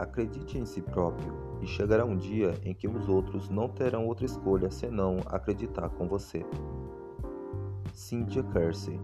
acredite em si próprio e chegará um dia em que os outros não terão outra escolha senão acreditar com você. Cynthia Kersey